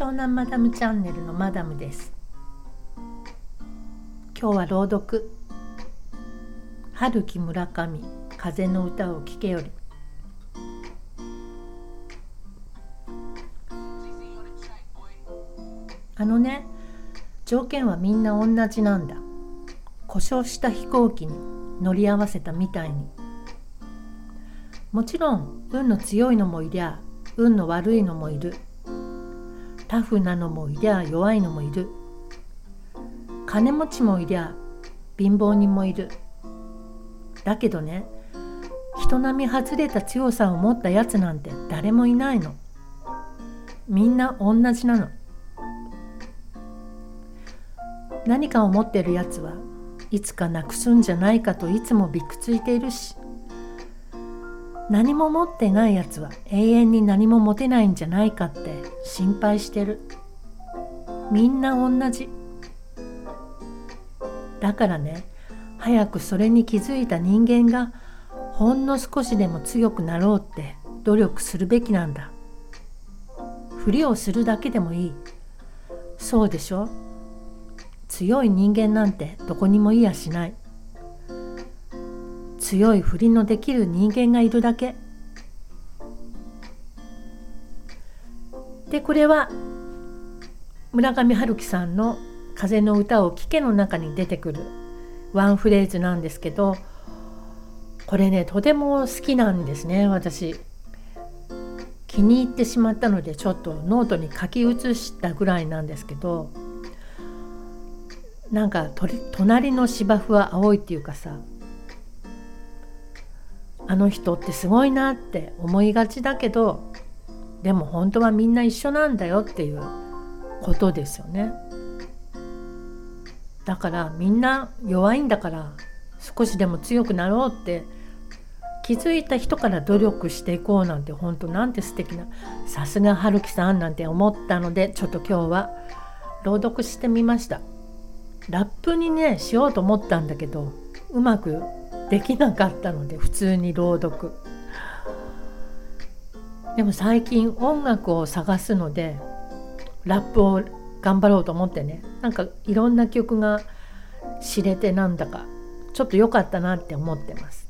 湘南マダムチャンネルのマダムです。今日は朗読。春木村上風の歌を聴けより。あのね条件はみんな同じなんだ。故障した飛行機に乗り合わせたみたいに。もちろん運の強いのもいりゃ運の悪いのもいる。タフなのもいりゃ弱いのもいる。金持ちもいりゃ貧乏人もいる。だけどね人並み外れた強さを持ったやつなんて誰もいないの。みんな同じなの。何かを持ってるやつはいつかなくすんじゃないかといつもびくついているし何も持ってないやつは永遠に何も持てないんじゃないかって心配してる。みんな同じ。だからね早くそれに気づいた人間がほんの少しでも強くなろうって努力するべきなんだ。ふりをするだけでもいい。そうでしょ？強い人間なんてどこにもいやしない。強い振りのできる人間がいるだけ。でこれは村上春樹さんの「風の歌を聴け」の中に出てくるワンフレーズなんですけどこれねとても好きなんですね私。気に入ってしまったのでちょっとノートに書き写したぐらいなんですけどなんか隣の芝生は青いっていうかさあの人ってすごいなって思いがちだけどでも本当はみんな一緒なんだよっていうことですよね。だからみんな弱いんだから少しでも強くなろうって気づいた人から努力していこうなんて本当なんて素敵なさすが春樹さんなんて思ったのでちょっと今日は朗読してみましたラップにねしようと思ったんだけどうまくできなかったので普通に朗読でも最近音楽を探すのでラップを頑張ろうと思ってねなんかいろんな曲が知れてなんだかちょっと良かったなって思ってます。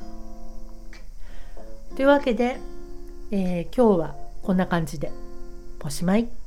というわけで、えー、今日はこんな感じでおしまい。